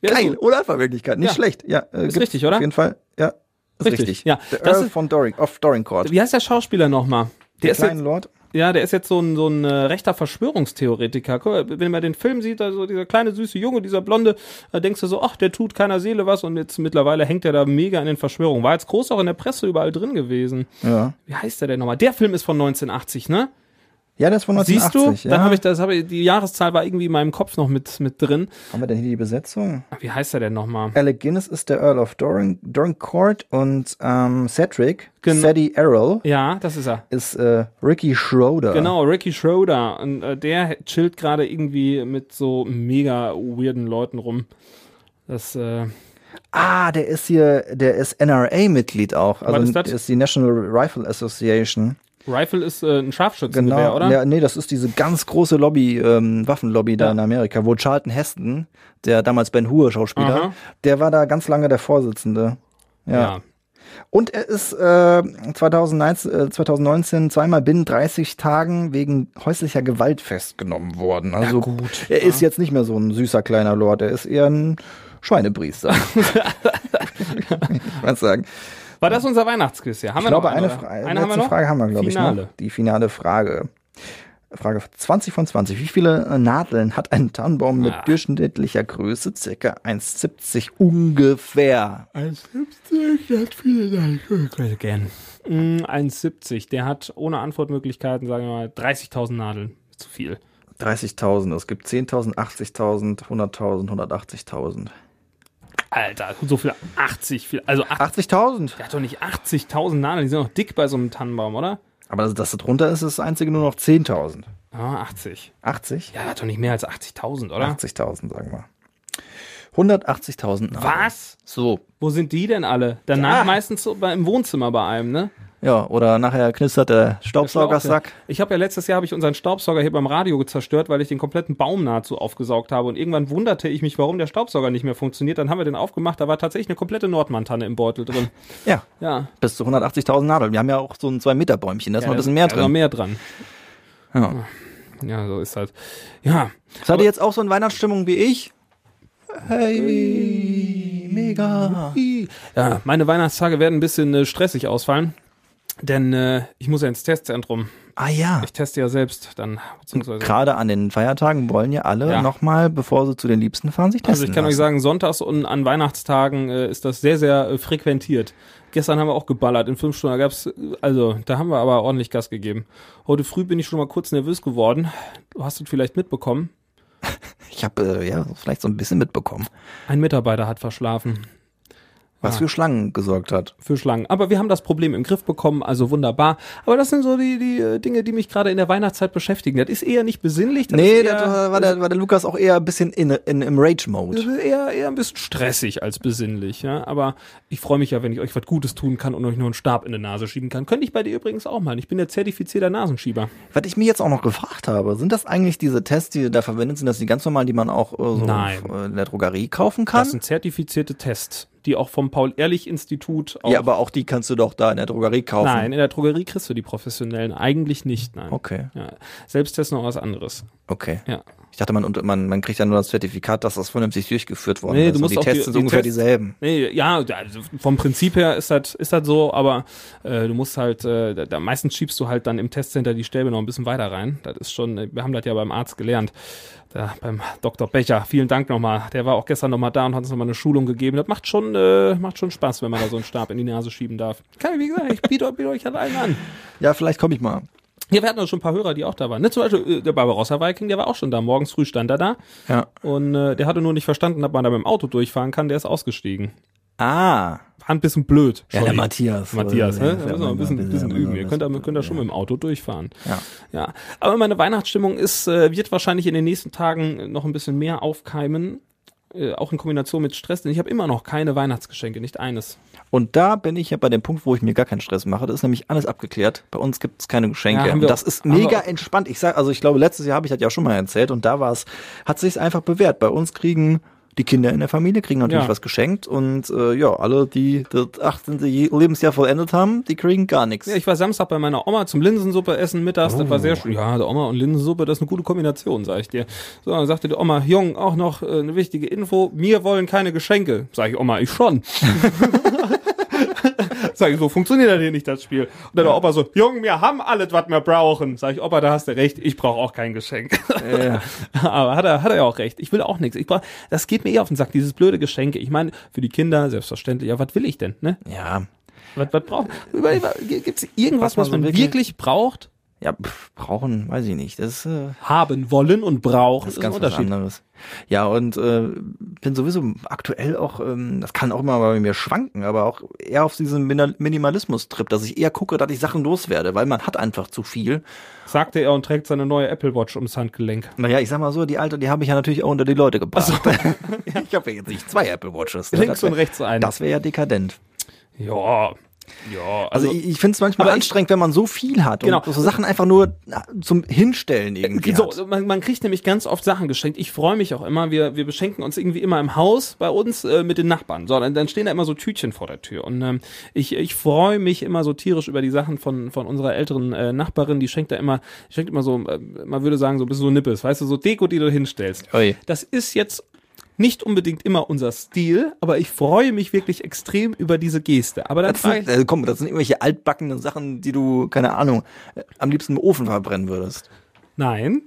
Ja, Geil, oder Antwortmöglichkeit. Nicht Ja. schlecht. Ja, äh, Ist richtig, oder? Auf jeden Fall. Ja, ist Richtig, richtig. ja. Der Das Earl ist- von Doring, of Dorincourt. Wie heißt der Schauspieler nochmal? Der, Der kleine Lord. Ja, der ist jetzt so ein, so ein äh, rechter Verschwörungstheoretiker. Guck wenn man den Film sieht, also dieser kleine süße Junge, dieser Blonde, da denkst du so, ach, der tut keiner Seele was und jetzt mittlerweile hängt er da mega in den Verschwörungen. War jetzt groß auch in der Presse überall drin gewesen. Ja. Wie heißt der denn nochmal? Der Film ist von 1980, ne? Ja, ist von 1980. Siehst du? Ja. Dann habe ich das, habe ich, die Jahreszahl war irgendwie in meinem Kopf noch mit, mit drin. Haben wir denn hier die Besetzung? Wie heißt er denn nochmal? Alec Guinness ist der Earl of Doring, Dorincourt und ähm, Cedric, Gen- Sadie Errol, Ja, das ist er. ist äh, Ricky Schroeder. Genau, Ricky Schroeder. Und äh, der chillt gerade irgendwie mit so mega weirden Leuten rum. Das, äh, Ah, der ist hier, der ist NRA-Mitglied auch. Also Was ist das? ist die National Rifle Association. Rifle ist äh, ein Scharfschützengewehr, Genau. oder? Ja, nee, das ist diese ganz große Lobby, ähm, Waffenlobby da Ja. in Amerika, wo Charlton Heston, der damals Ben Hur Schauspieler, Aha. der war da ganz lange der Vorsitzende. Ja. ja. Und er ist äh, 2019, äh, 2019 zweimal binnen 30 Tagen wegen häuslicher Gewalt festgenommen worden. Also gut, er ist jetzt nicht mehr so ein süßer kleiner Lord, er ist eher ein Schweinepriester. ich sagen. War das unser Weihnachtsquiz? Ja, haben Ich wir glaube, noch eine, oder? Fra eine letzte haben? Frage haben wir, glaube ich, noch. Die finale Frage. Frage 20 von 20. Wie viele äh, Nadeln hat ein Tannenbaum mit Ah. durchschnittlicher Größe? Circa 1,70 ungefähr. 1,70, hat viele Gern. Mm, 1,70. Der hat ohne Antwortmöglichkeiten, sagen wir mal, 30.000 Nadeln. Zu viel. 30.000. Es gibt 10.000, 80.000, 100.000, 180.000. Alter, so viel 80, viel, also 80, 80.000? der hat doch nicht 80.000 Nadeln, die sind doch dick bei so einem Tannenbaum, oder? Aber das, das da drunter ist das einzige nur noch 10.000. Ah, 80. 80? Ja, der hat doch nicht mehr als 80.000, oder? 80.000, sagen wir. 180.000 Nadeln. Was? So. Wo sind die denn alle? Danach Ja. meistens so bei, im Wohnzimmer bei einem, ne? Ja, oder nachher knistert der Staubsaugersack. Ich habe ja letztes Jahr habe ich unseren Staubsauger hier beim Radio zerstört, weil ich den kompletten Baum nahezu aufgesaugt habe und irgendwann wunderte ich mich, warum der Staubsauger nicht mehr funktioniert. Dann haben wir den aufgemacht, da war tatsächlich eine komplette Nordmantanne im Beutel drin. Ja, Ja. bis zu 180.000 Nadeln. Wir haben ja auch so ein 2-Meter-Bäumchen, da ist noch ein bisschen mehr Da ist noch drin. mehr dran. Ja. Ja, so ist halt. Ja. Seid ihr jetzt auch so in Weihnachtsstimmung wie ich? Hey, mega. Ja, meine Weihnachtstage werden ein bisschen äh, stressig ausfallen, denn äh, ich muss ja ins Testzentrum. Ah ja. Ich teste ja selbst dann, beziehungsweise. Gerade an den Feiertagen wollen ja alle Ja. nochmal, bevor sie zu den Liebsten fahren, sich testen Also ich kann euch lassen. sagen, sonntags und an Weihnachtstagen äh, ist das sehr, sehr äh, frequentiert. Gestern haben wir auch geballert in fünf Stunden. Da gab's, äh, also da haben wir aber ordentlich Gas gegeben. Heute früh bin ich schon mal kurz nervös geworden. Du hast es vielleicht mitbekommen. Ich habe äh, ja vielleicht so ein bisschen mitbekommen, Ein Mitarbeiter hat verschlafen. Was Ah. für Schlangen gesorgt hat. für Schlangen. Aber wir haben das Problem im Griff bekommen, also wunderbar. Aber das sind so die, die äh, Dinge, die mich gerade in der Weihnachtszeit beschäftigen. Das ist eher nicht besinnlich. Das Nee, ist da eher, war der, war der Lukas auch eher ein bisschen in, in, im das Rage-Mode. ist eher, eher ein bisschen stressig als besinnlich, ja. Aber ich freue mich ja, wenn ich euch was Gutes tun kann und euch nur einen Stab in die Nase schieben kann. Könnte ich bei dir übrigens auch mal. Ich bin der zertifizierter Nasenschieber. Was ich mir jetzt auch noch gefragt habe, sind das eigentlich diese Tests, die da verwendet sind, das die ganz normalen, die man auch äh, so Nein. in der Drogerie kaufen kann? Das sind zertifizierte Tests, die auch vom Paul-Ehrlich-Institut ja, aber auch die kannst du doch da in der Drogerie kaufen. Nein, in der Drogerie kriegst du die professionellen eigentlich nicht, nein. Okay, Ja. Selbsttest noch was anderes. okay. Ja. Ich dachte, man, und man, man kriegt ja nur das Zertifikat, dass das vernünftig durchgeführt worden Nee, ist. du Und musst die auch Tests die- sind die ungefähr Tests- dieselben. Nee, ja, also vom Prinzip her ist das ist das so, aber äh, du musst halt, äh, da, da meistens schiebst du halt dann im Testcenter die Stäbe noch ein bisschen weiter rein. Das ist schon, wir haben das ja beim Arzt gelernt. Da, beim Dr. Becher, vielen Dank nochmal. Der war auch gestern nochmal da und hat uns nochmal eine Schulung gegeben. Das macht schon, äh, macht schon Spaß, wenn man da so einen Stab in die Nase schieben darf. Kann, wie gesagt, ich biete, biete euch halt allen an. Ja, vielleicht komme ich mal. Ja, wir hatten auch schon ein paar Hörer, die auch da waren. Ne, zum Beispiel äh, der Barbarossa Viking, der war auch schon da. Morgens früh stand er da. Ja. Und äh, der hatte nur nicht verstanden, dass man da mit dem Auto durchfahren kann. Der ist ausgestiegen. Ah. War ein bisschen blöd. Ja, der. Matthias. Matthias, Äh, ne? der Da müssen wir ein bisschen, mal- bisschen üben. Ihr könnt da, könnt da schon mit dem Auto durchfahren. Ja. Ja. Aber meine Weihnachtsstimmung ist, äh, wird wahrscheinlich in den nächsten Tagen noch ein bisschen mehr aufkeimen. Äh, auch in Kombination mit Stress, denn ich habe immer noch keine Weihnachtsgeschenke, nicht eines. Und da bin ich ja bei dem Punkt, wo ich mir gar keinen Stress mache. Das ist nämlich alles abgeklärt. Bei uns gibt es keine Geschenke. Ja, das auch- ist mega entspannt. Ich sag, also ich glaube, letztes Jahr habe ich das ja auch schon mal erzählt und da war es, hat sich einfach bewährt. Bei uns kriegen die Kinder in der Familie kriegen natürlich Ja. was geschenkt und äh, ja, alle, die das 18. Je- Lebensjahr vollendet haben, die kriegen gar nichts. Ja, ich war Samstag bei meiner Oma zum Linsensuppe essen mittags. Das war sehr schön. Ja, der Oma und Linsensuppe, das ist eine gute Kombination, sag ich dir. So, dann sagte die Oma, Jung, auch noch äh, eine wichtige Info. Mir wollen keine Geschenke. Sag ich, Oma, ich schon. Sag ich, so funktioniert das hier nicht, das Spiel. Und dann der Opa so, Jung, wir haben alles, was wir brauchen. Sag ich, Opa, da hast du recht, ich brauche auch kein Geschenk. Ja. Aber hat er, hat er ja auch recht. Ich will auch nichts. Ich brauch, das geht mir eh auf den Sack, dieses blöde Geschenke. Ich meine, für die Kinder, selbstverständlich, ja, was will ich denn, ne? ja. Was, was braucht? Gibt es irgendwas, Was man was man wirklich braucht? Ja, pff, brauchen, weiß ich nicht. Das äh, Haben wollen und brauchen das ist ist ganz was anderes. Ja, und äh, bin sowieso aktuell auch, ähm, das kann auch immer bei mir schwanken, aber auch eher auf diesem Mina- Minimalismus-Trip, dass ich eher gucke, dass ich Sachen loswerde, weil man hat einfach zu viel. Sagte er und trägt seine neue Apple Watch ums Handgelenk. Naja, ich sag mal so, die alte, die habe ich ja natürlich auch unter die Leute gebracht. ich habe ja jetzt nicht zwei Apple Watches. ne? Links wär- und rechts ein. Das wäre ja dekadent. Ja. Ja, Also, also, ich, ich finde es manchmal aber ich- anstrengend, wenn man so viel hat Genau. und so Sachen einfach nur zum Hinstellen irgendwie so, hat. man, man kriegt nämlich ganz oft Sachen geschenkt. Ich freue mich auch immer. Wir, wir beschenken uns irgendwie immer im Haus bei uns äh, mit den Nachbarn. So, dann, dann stehen da immer so Tütchen vor der Tür. Und ähm, ich, ich freue mich immer so tierisch über die Sachen von, von unserer älteren äh, Nachbarin. Die schenkt da immer, die schenkt immer so, äh, man würde sagen, so ein bisschen so Nippes, weißt du, so Deko, die du hinstellst. Ui. Das ist jetzt nicht unbedingt immer unser Stil, aber ich freue mich wirklich extrem über diese Geste. Aber Das frage sind, äh, komm, das sind irgendwelche altbackenen Sachen, die du, keine Ahnung, äh, am liebsten im Ofen verbrennen würdest. Nein,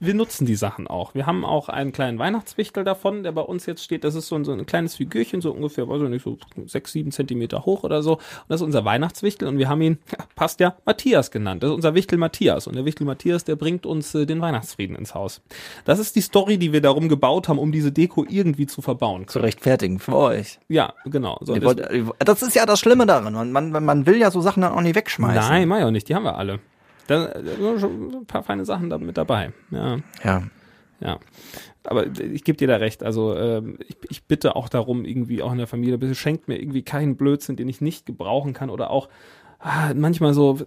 wir nutzen die Sachen auch. Wir haben auch einen kleinen Weihnachtswichtel davon, der bei uns jetzt steht. Das ist so ein, so ein kleines Figürchen, so ungefähr, weiß ich nicht, so sechs, sieben Zentimeter hoch oder so. Und das ist unser Weihnachtswichtel und wir haben ihn, ja, passt ja, Matthias genannt. Das ist unser Wichtel Matthias. Und der Wichtel Matthias, der bringt uns äh, den Weihnachtsfrieden ins Haus. Das ist die Story, die wir darum gebaut haben, um diese Deko irgendwie zu verbauen. Zu rechtfertigen für euch. Ja, genau. So, wollt, wollt- das ist ja das Schlimme daran. Man, man, man will ja so Sachen dann auch nicht wegschmeißen. Nein, mach auch nicht. Die haben wir alle. Da, da sind schon ein paar feine Sachen da mit dabei. Ja. Ja. Ja, aber ich gebe dir da recht. Also ähm, ich, ich bitte auch darum, irgendwie auch in der Familie, bitte schenkt mir irgendwie keinen Blödsinn, den ich nicht gebrauchen kann oder auch ah, manchmal so,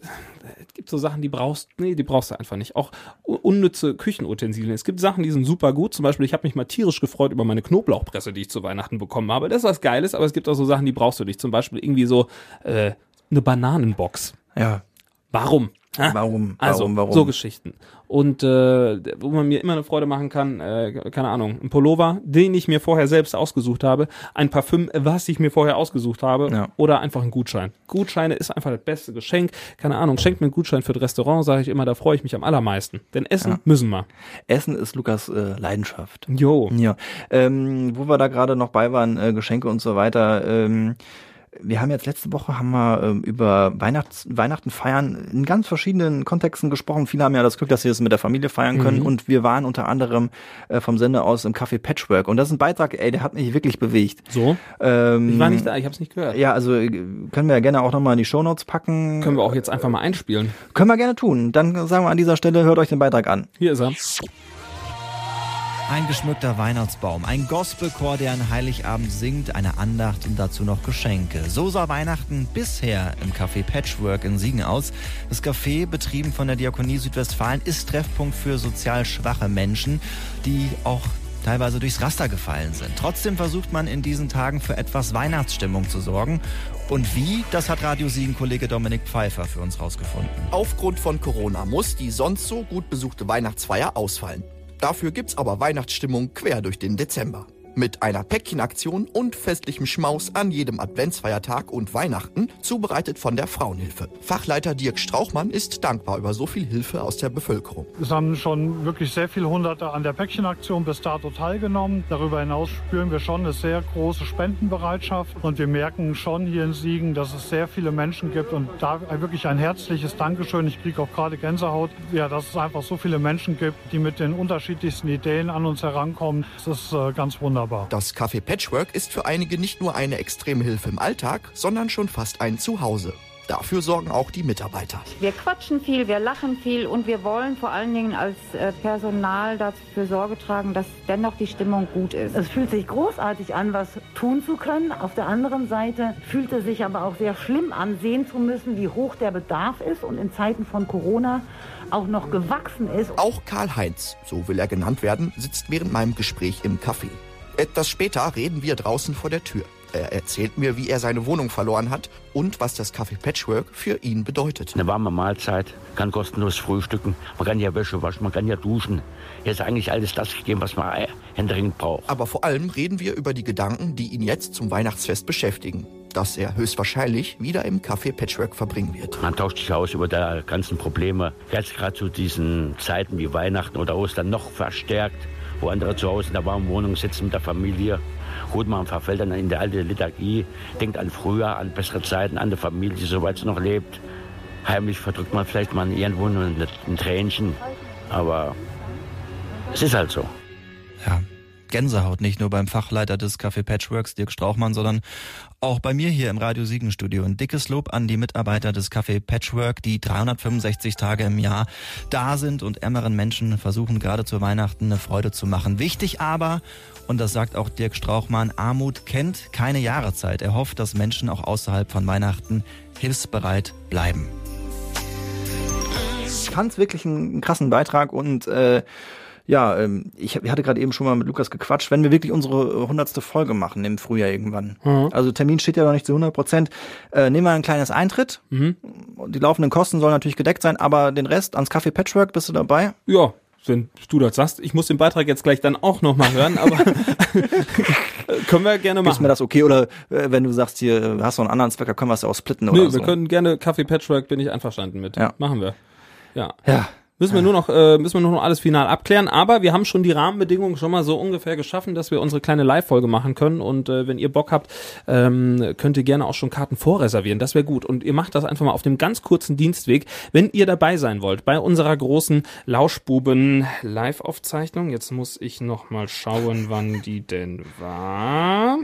es gibt so Sachen, die brauchst, nee, die brauchst du einfach nicht. Auch unnütze Küchenutensilien. Es gibt Sachen, die sind super gut. Zum Beispiel, ich habe mich mal tierisch gefreut über meine Knoblauchpresse, die ich zu Weihnachten bekommen habe. Das ist was Geiles, aber es gibt auch so Sachen, die brauchst du nicht. Zum Beispiel irgendwie so äh, eine Bananenbox. Ja. Warum? Hä? Warum? Also, Warum? Warum? so Geschichten. Und äh, wo man mir immer eine Freude machen kann, äh, keine Ahnung, ein Pullover, den ich mir vorher selbst ausgesucht habe, ein Parfüm, was ich mir vorher ausgesucht habe, Ja. oder einfach ein Gutschein. Gutscheine ist einfach das beste Geschenk. Keine Ahnung, schenkt mir einen Gutschein für das Restaurant, sage ich immer, da freue ich mich am allermeisten. Denn essen müssen wir. Essen ist Lukas äh, Leidenschaft. Jo. Ja, ähm, wo wir da gerade noch bei waren, äh, Geschenke und so weiter. Ähm, wir haben jetzt letzte Woche haben wir ähm, über Weihnachts Weihnachten feiern in ganz verschiedenen Kontexten gesprochen. Viele haben ja das Glück, dass sie das mit der Familie feiern können. Mhm. Und wir waren unter anderem äh, vom Sender aus im Café Patchwork. Und das ist ein Beitrag, ey, der hat mich wirklich bewegt. So. Ähm, Ich war nicht da, ich habe es nicht gehört. Ja, also äh, können wir ja gerne auch nochmal in die Shownotes packen. Können wir auch jetzt einfach mal einspielen. Können wir gerne tun. Dann sagen wir an dieser Stelle, hört euch den Beitrag an. Hier ist er. Ein geschmückter Weihnachtsbaum, ein Gospelchor, der an Heiligabend singt, eine Andacht und dazu noch Geschenke. So sah Weihnachten bisher im Café Patchwork in Siegen aus. Das Café, betrieben von der Diakonie Südwestfalen, ist Treffpunkt für sozial schwache Menschen, die auch teilweise durchs Raster gefallen sind. Trotzdem versucht man in diesen Tagen für etwas Weihnachtsstimmung zu sorgen. Und wie, das hat Radio Siegen-Kollege Dominik Pfeiffer für uns rausgefunden. Aufgrund von Corona muss die sonst so gut besuchte Weihnachtsfeier ausfallen. Dafür gibt's aber Weihnachtsstimmung quer durch den Dezember. Mit einer Päckchenaktion und festlichem Schmaus an jedem Adventsfeiertag und Weihnachten, zubereitet von der Frauenhilfe. Fachleiter Dirk Strauchmann ist dankbar über so viel Hilfe aus der Bevölkerung. Es haben schon wirklich sehr viele Hunderte an der Päckchenaktion bis dato teilgenommen. Darüber hinaus spüren wir schon eine sehr große Spendenbereitschaft und wir merken schon hier in Siegen, dass es sehr viele Menschen gibt und da wirklich ein herzliches Dankeschön. Ich kriege auch gerade Gänsehaut, ja, dass es einfach so viele Menschen gibt, die mit den unterschiedlichsten Ideen an uns herankommen. Das ist äh, ganz wunderbar. Das Café Patchwork ist für einige nicht nur eine extreme Hilfe im Alltag, sondern schon fast ein Zuhause. Dafür sorgen auch die Mitarbeiter. Wir quatschen viel, wir lachen viel und wir wollen vor allen Dingen als äh, Personal dafür Sorge tragen, dass dennoch die Stimmung gut ist. Es fühlt sich großartig an, was tun zu können. Auf der anderen Seite fühlt es sich aber auch sehr schlimm an, sehen zu müssen, wie hoch der Bedarf ist und in Zeiten von Corona auch noch gewachsen ist. Auch Karl-Heinz, so will er genannt werden, sitzt während meinem Gespräch im Café. Etwas später reden wir draußen vor der Tür. Er erzählt mir, wie er seine Wohnung verloren hat und was das Café Patchwork für ihn bedeutet. Eine warme Mahlzeit, kann kostenlos frühstücken, man kann ja Wäsche waschen, man kann ja duschen. Hier ist eigentlich alles das gegeben, was man händeringend braucht. Aber vor allem reden wir über die Gedanken, die ihn jetzt zum Weihnachtsfest beschäftigen. Das er höchstwahrscheinlich wieder im Café Patchwork verbringen wird. Man tauscht sich aus über die ganzen Probleme. Jetzt gerade zu diesen Zeiten wie Weihnachten oder Ostern noch verstärkt, wo andere zu Hause in der warmen Wohnung sitzen mit der Familie. Gut, man verfällt dann in die alte Liturgie, denkt an früher, an bessere Zeiten, an die Familie, soweit sie noch lebt. Heimlich verdrückt man vielleicht mal irgendwo ein, ein Tränchen, aber es ist halt so. Ja, Gänsehaut, nicht nur beim Fachleiter des Café Patchworks, Dirk Strauchmann, sondern auch bei mir hier im Radio Siegen Studio. Ein dickes Lob an die Mitarbeiter des Café Patchwork, die 365 Tage im Jahr da sind und ärmeren Menschen versuchen gerade zu Weihnachten eine Freude zu machen. Wichtig aber, und das sagt auch Dirk Strauchmann, Armut kennt keine Jahreszeit. Er hofft, dass Menschen auch außerhalb von Weihnachten hilfsbereit bleiben. Ich fand wirklich einen krassen Beitrag und äh, ja, ähm, ich ich hatte gerade eben schon mal mit Lukas gequatscht, wenn wir wirklich unsere hundertste Folge machen im Frühjahr irgendwann. Also Termin steht ja noch nicht zu 100 Prozent. Äh, nehmen wir ein kleines Eintritt. Die laufenden Kosten sollen natürlich gedeckt sein, aber den Rest ans Café Patchwork bist du dabei? Ja, wenn du das sagst. Ich muss den Beitrag jetzt gleich dann auch nochmal hören, aber können wir gerne Ist machen. mir das okay? Oder äh, wenn du sagst, hier äh, hast du einen anderen Zweck, können wir es ja auch splitten Nö, oder wir so. können gerne Kaffee Patchwork, bin ich einverstanden mit. Ja. Machen wir. Ja. ja. Müssen wir nur noch, äh, müssen wir nur noch alles final abklären. Aber wir haben schon die Rahmenbedingungen schon mal so ungefähr geschaffen, dass wir unsere kleine Live-Folge machen können. Und äh, wenn ihr Bock habt, ähm, könnt ihr gerne auch schon Karten vorreservieren. Das wäre gut. Und ihr macht das einfach mal auf dem ganz kurzen Dienstweg, wenn ihr dabei sein wollt bei unserer großen Lauschbuben Live-Aufzeichnung. Jetzt muss ich noch mal schauen, wann die denn war.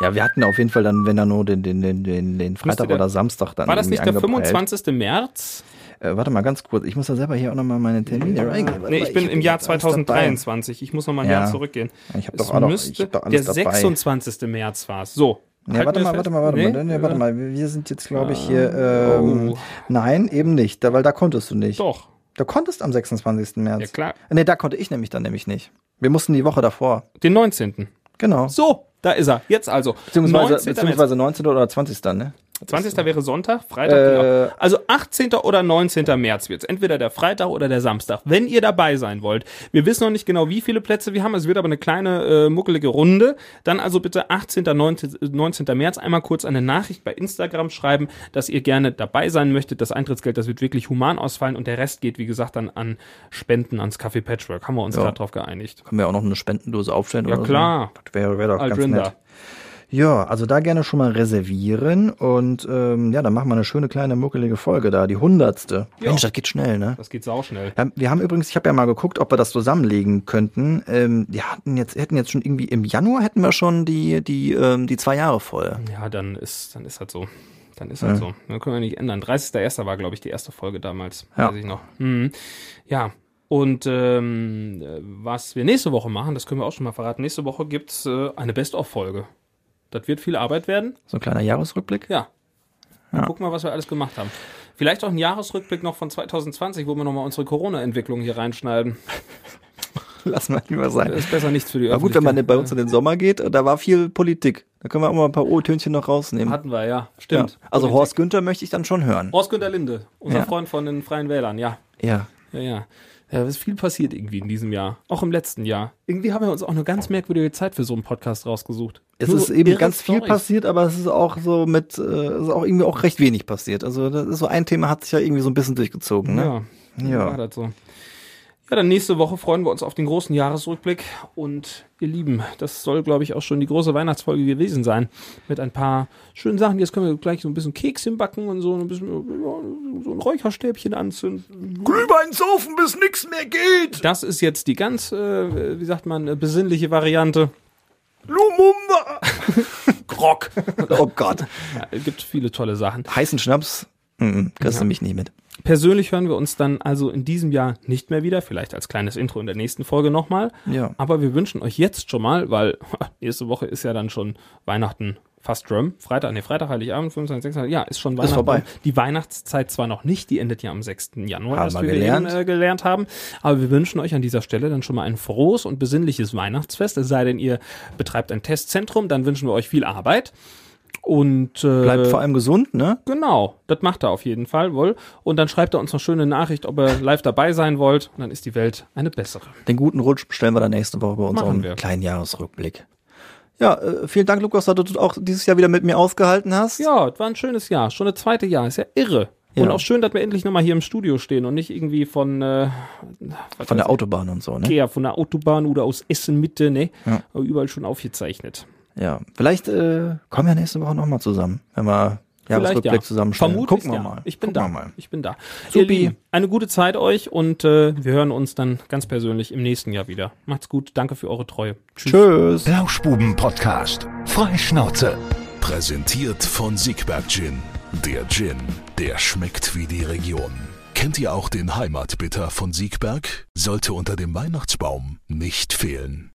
Ja, wir hatten auf jeden Fall dann, wenn dann nur den, den, den, den, Freitag der- oder Samstag dann War das nicht der angepeilt. 25. März? Äh, warte mal ganz kurz, ich muss da selber hier auch nochmal meine Termine reingeben. Warte Nee, ich bin im Jahr jetzt alles 2023. Ich muss noch mal ein Ja. Jahr zurückgehen. Ich hab Es doch auch noch- müsste ich hab doch alles der dabei. 26. März war es. So, Ja, Halten warte mal, warte mal, warte Nee? mal, nee, warte mal. Wir sind jetzt, glaube ich, hier. Ähm, Oh. Nein, eben nicht, da, weil da konntest du nicht. Doch, Du konntest am 26. März. ja klar. Nee, da konnte ich nämlich dann nämlich nicht. Wir mussten die Woche davor. Den 19. Genau. So, da ist er. Jetzt also. Beziehungsweise, 19. beziehungsweise 19. oder 20. ne? 20. wäre Sonntag, Freitag, Äh, genau. Also 18. oder 19. März wird's. Entweder der Freitag oder der Samstag. Wenn ihr dabei sein wollt. Wir wissen noch nicht genau, wie viele Plätze wir haben. Es wird aber eine kleine, äh, muckelige Runde. Dann also bitte 18. 19. 19. März einmal kurz eine Nachricht bei Instagram schreiben, dass ihr gerne dabei sein möchtet. Das Eintrittsgeld, das wird wirklich human ausfallen und der Rest geht, wie gesagt, dann an Spenden ans Café Patchwork. Haben wir uns Ja. gerade drauf geeinigt. Können wir auch noch eine Spendendose aufstellen Ja, klar. so? Das wäre wär doch ganz Aldrinda. nett. Ja, also da gerne schon mal reservieren und ähm, ja, dann machen wir eine schöne kleine muckelige Folge da, die hundertste. Ja. Mensch, das geht schnell, ne? Das geht sauschnell. Ja, wir haben übrigens, ich habe ja mal geguckt, ob wir das zusammenlegen könnten. Ähm, wir hatten jetzt, hätten jetzt schon irgendwie im Januar hätten wir schon die die ähm, die zwei Jahre voll. Ja, dann ist, dann ist halt so. Dann ist halt so. Dann können wir nicht ändern. 30.01. war, glaube ich, die erste Folge damals. Ja. Weiß ich noch. Mhm. Ja. Und ähm, äh, was wir nächste Woche machen, das können wir auch schon mal verraten. Nächste Woche gibt's äh, eine Best-of-Folge. Das wird viel Arbeit werden. So ein kleiner Jahresrückblick. Ja. Dann gucken wir, was wir alles gemacht haben. Vielleicht auch ein Jahresrückblick noch von 2020, wo wir nochmal unsere Corona-Entwicklung hier reinschneiden. Lassen wir lieber sein. Das ist besser nichts für die Aber gut, wenn man bei uns in den Sommer geht, da war viel Politik. Da können wir auch mal ein paar O-Tönchen noch rausnehmen. Hatten wir, ja. ja. Stimmt. Also Politik. Horst Günther möchte ich dann schon hören. Horst Günther Linde, unser Ja. Freund von den Freien Wählern, ja. Ja. Ja, ja. Ja, es ist viel passiert irgendwie in diesem Jahr. Auch im letzten Jahr. Irgendwie haben wir uns auch eine ganz merkwürdige Zeit für so einen Podcast rausgesucht. Es Nur ist eben ganz viel Storys. passiert, aber es ist auch so mit, äh, es ist auch irgendwie auch recht wenig passiert. Also das ist so ein Thema hat sich ja irgendwie so ein bisschen durchgezogen. Ne? Ja, Ja. war das so. Ja, dann nächste Woche freuen wir uns auf den großen Jahresrückblick. Und ihr Lieben, das soll, glaube ich, auch schon die große Weihnachtsfolge gewesen sein. Mit ein paar schönen Sachen. Jetzt können wir gleich so ein bisschen Kekschen backen und so ein bisschen ja, so ein Räucherstäbchen anzünden. Glühwein saufen, bis nichts mehr geht. Das ist jetzt die ganz, äh, wie sagt man, äh, besinnliche Variante. Lumumba. Grog. oh Gott. Ja, es gibt viele tolle Sachen. Heißen Schnaps, mm, kriegst du mich nicht mit. Persönlich hören wir uns dann also in diesem Jahr nicht mehr wieder, vielleicht als kleines Intro in der nächsten Folge nochmal. Ja. Aber wir wünschen euch jetzt schon mal, weil nächste Woche ist ja dann schon Weihnachten fast rum. Freitag, nee, Freitag, Heiligabend, 25, 26, ja, ist schon Weihnachten. vorbei. Die Weihnachtszeit zwar noch nicht, die endet ja am 6. Januar, Haben das wir wir gelernt. Eben, äh, gelernt haben. Aber wir wünschen euch an dieser Stelle dann schon mal ein frohes und besinnliches Weihnachtsfest. Es sei denn, ihr betreibt ein Testzentrum, dann wünschen wir euch viel Arbeit. Und äh, Bleibt vor allem gesund, ne? Genau, das macht er auf jeden Fall wohl. Und dann schreibt er uns noch schöne Nachricht, ob ihr live dabei sein wollt. Und dann ist die Welt eine bessere. Den guten Rutsch bestellen wir dann nächste Woche bei unserem kleinen Jahresrückblick. Ja, äh, vielen Dank, Lukas, dass du auch dieses Jahr wieder mit mir ausgehalten hast. Ja, es war ein schönes Jahr. Schon das zweite Jahr. Ist ja irre. Und Ja. auch schön, dass wir endlich nochmal hier im Studio stehen und nicht irgendwie von, äh, Von der Autobahn und so, ne? ja, von der Autobahn oder aus Essen Mitte, ne? Ja. Überall schon aufgezeichnet. Ja, vielleicht äh, kommen wir nächste Woche nochmal zusammen, wenn wir Jahresrückblick ja. zusammenstellen. Vermutlich Gucken wir ja. mal. Ich bin Gucken da. mal. Ich bin da. Supi. Ihr Lieben, eine gute Zeit euch und äh, wir hören uns dann ganz persönlich im nächsten Jahr wieder. Macht's gut. Danke für eure Treue. Tschüss. Tschüss. Lauschbuben-Podcast. Freischnauze. Präsentiert von Siegberg Gin. Der Gin, der schmeckt wie die Region. Kennt ihr auch den Heimatbitter von Siegberg? Sollte unter dem Weihnachtsbaum nicht fehlen.